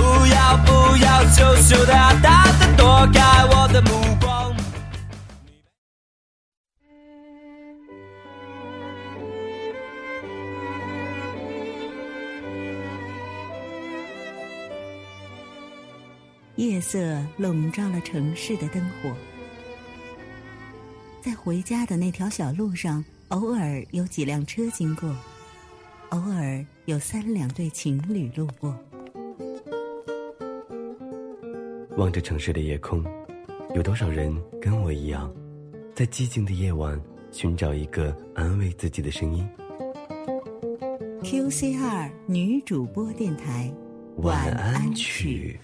不要不要羞羞答答的躲开我的目光。夜色笼罩了城市的灯火，在回家的那条小路上，偶尔有几辆车经过，偶尔有三两对情侣路过。望着城市的夜空，有多少人跟我一样，在寂静的夜晚寻找一个安慰自己的声音？QCR 女主播电台，晚安曲。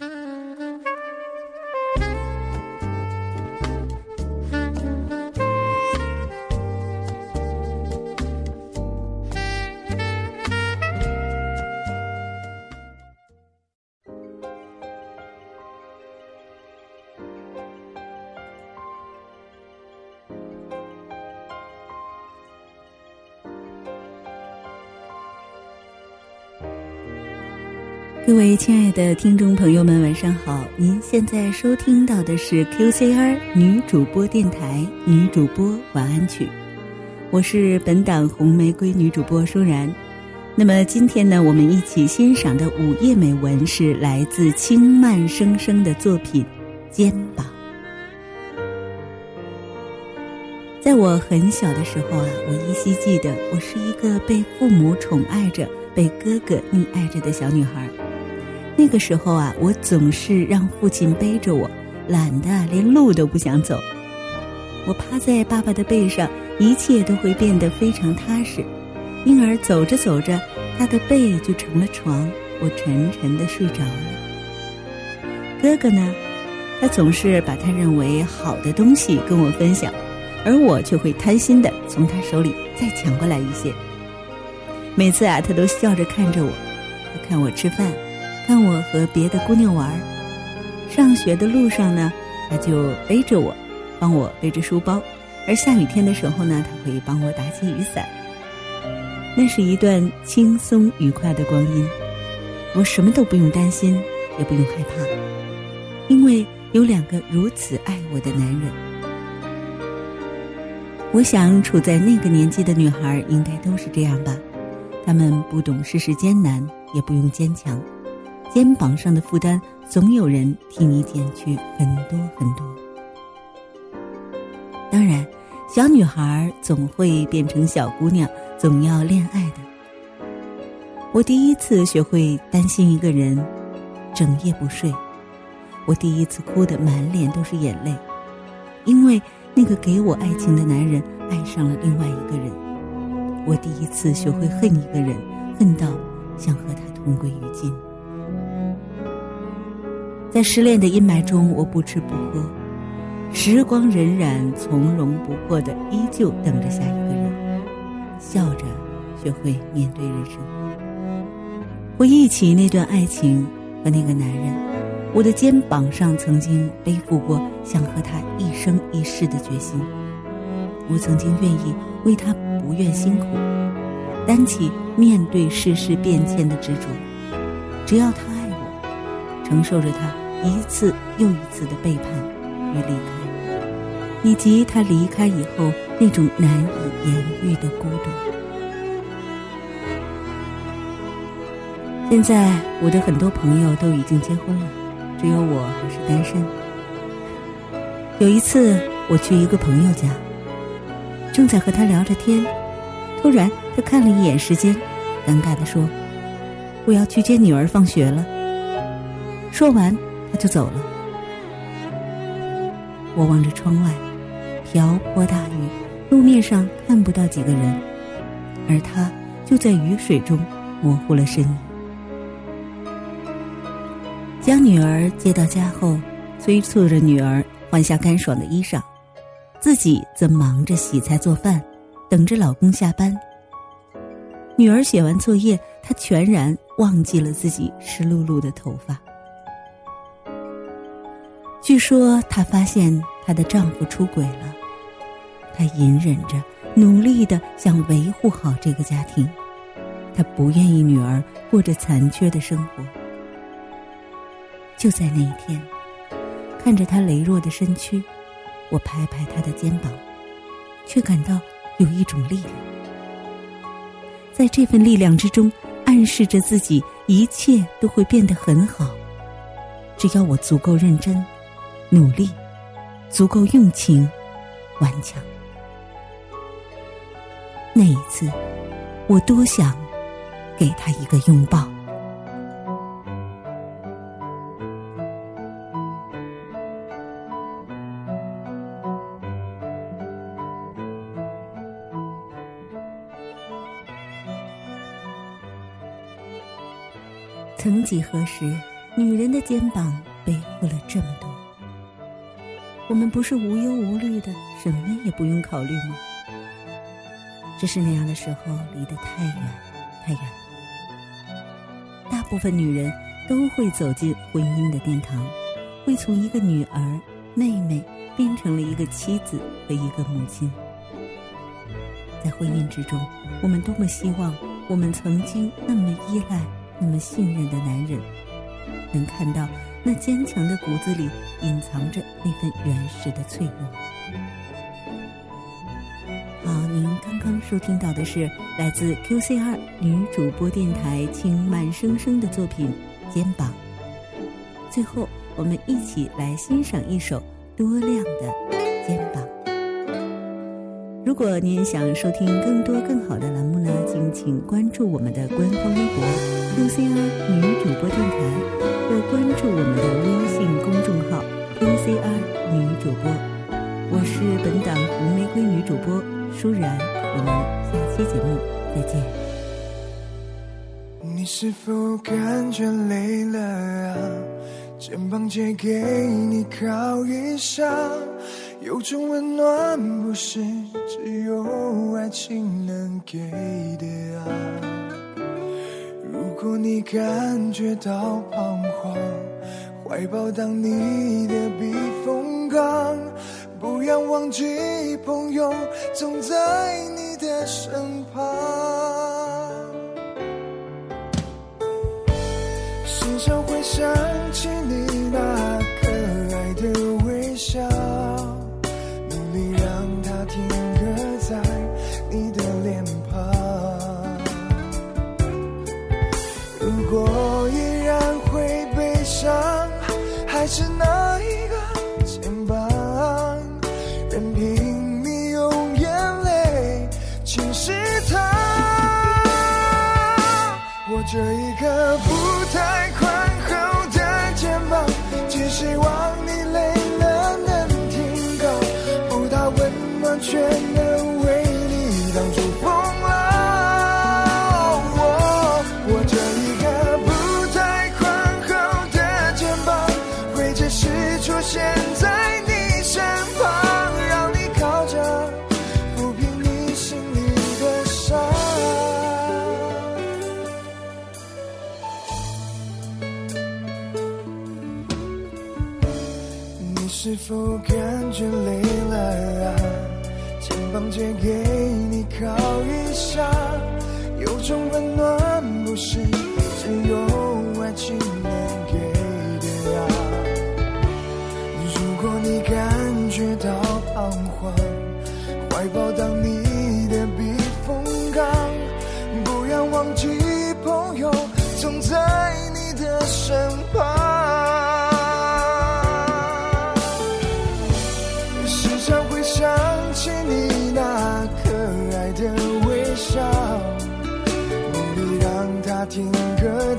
各位亲爱的听众朋友们，晚上好！您现在收听到的是 QCR 女主播电台女主播晚安曲，我是本档红玫瑰女主播舒然。那么今天呢，我们一起欣赏的午夜美文是来自轻慢生生的作品《肩膀》。在我很小的时候啊，我依稀记得，我是一个被父母宠爱着、被哥哥溺爱着的小女孩。那个时候啊，我总是让父亲背着我，懒得连路都不想走。我趴在爸爸的背上，一切都会变得非常踏实，因而走着走着，他的背就成了床，我沉沉的睡着了。哥哥呢，他总是把他认为好的东西跟我分享，而我却会贪心的从他手里再抢过来一些。每次啊，他都笑着看着我，他看我吃饭。看我和别的姑娘玩，上学的路上呢，他就背着我，帮我背着书包；而下雨天的时候呢，他会帮我打起雨伞。那是一段轻松愉快的光阴，我什么都不用担心，也不用害怕，因为有两个如此爱我的男人。我想，处在那个年纪的女孩应该都是这样吧，她们不懂世事艰难，也不用坚强。肩膀上的负担，总有人替你减去很多很多。当然，小女孩总会变成小姑娘，总要恋爱的。我第一次学会担心一个人，整夜不睡。我第一次哭得满脸都是眼泪，因为那个给我爱情的男人爱上了另外一个人。我第一次学会恨一个人，恨到想和他同归于尽。在失恋的阴霾中，我不吃不喝，时光荏苒，从容不迫的依旧等着下一个人，笑着学会面对人生。回忆起那段爱情和那个男人，我的肩膀上曾经背负过想和他一生一世的决心，我曾经愿意为他不愿辛苦，担起面对世事变迁的执着，只要他爱我，承受着他。一次又一次的背叛与离开，以及他离开以后那种难以言喻的孤独。现在我的很多朋友都已经结婚了，只有我还是单身。有一次我去一个朋友家，正在和他聊着天，突然他看了一眼时间，尴尬的说：“我要去接女儿放学了。”说完。就走了。我望着窗外，瓢泼大雨，路面上看不到几个人，而他就在雨水中模糊了身影。将女儿接到家后，催促着女儿换下干爽的衣裳，自己则忙着洗菜做饭，等着老公下班。女儿写完作业，她全然忘记了自己湿漉漉的头发。据说她发现她的丈夫出轨了，她隐忍着，努力的想维护好这个家庭，她不愿意女儿过着残缺的生活。就在那一天，看着她羸弱的身躯，我拍拍她的肩膀，却感到有一种力量，在这份力量之中，暗示着自己一切都会变得很好，只要我足够认真。努力，足够用情，顽强。那一次，我多想给他一个拥抱。曾几何时，女人的肩膀背负了这么多。我们不是无忧无虑的，什么也不用考虑吗？只是那样的时候离得太远，太远了。大部分女人都会走进婚姻的殿堂，会从一个女儿、妹妹变成了一个妻子和一个母亲。在婚姻之中，我们多么希望我们曾经那么依赖、那么信任的男人，能看到。那坚强的骨子里隐藏着那份原始的脆弱。好，您刚刚收听到的是来自 Q C R 女主播电台轻慢生生的作品《肩膀》。最后，我们一起来欣赏一首多亮的《肩膀》。如果您想收听更多更好的栏目呢，敬请关注我们的官方微博 Q C R 女主播电台。或关注我们的微信公众号 “NCR 女主播”，我是本档红玫瑰女主播舒然，我们下期节目再见。你是否感觉累了啊？肩膀借给你靠一下，有种温暖不是只有爱情能给的啊。如果你感觉到彷徨，怀抱当你的避风港，不要忘记朋友总在你的身旁。心上会想我这一刻不太快是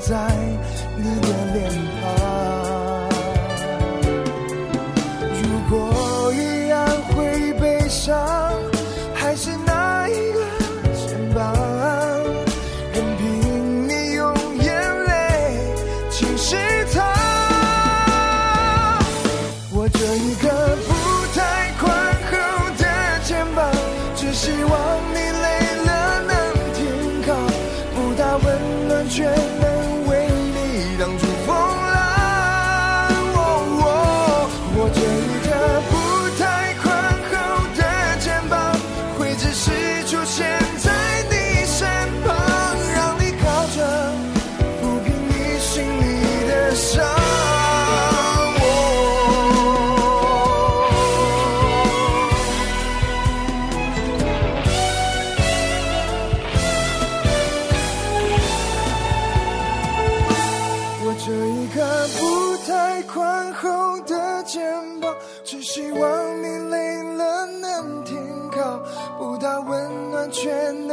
在你的脸全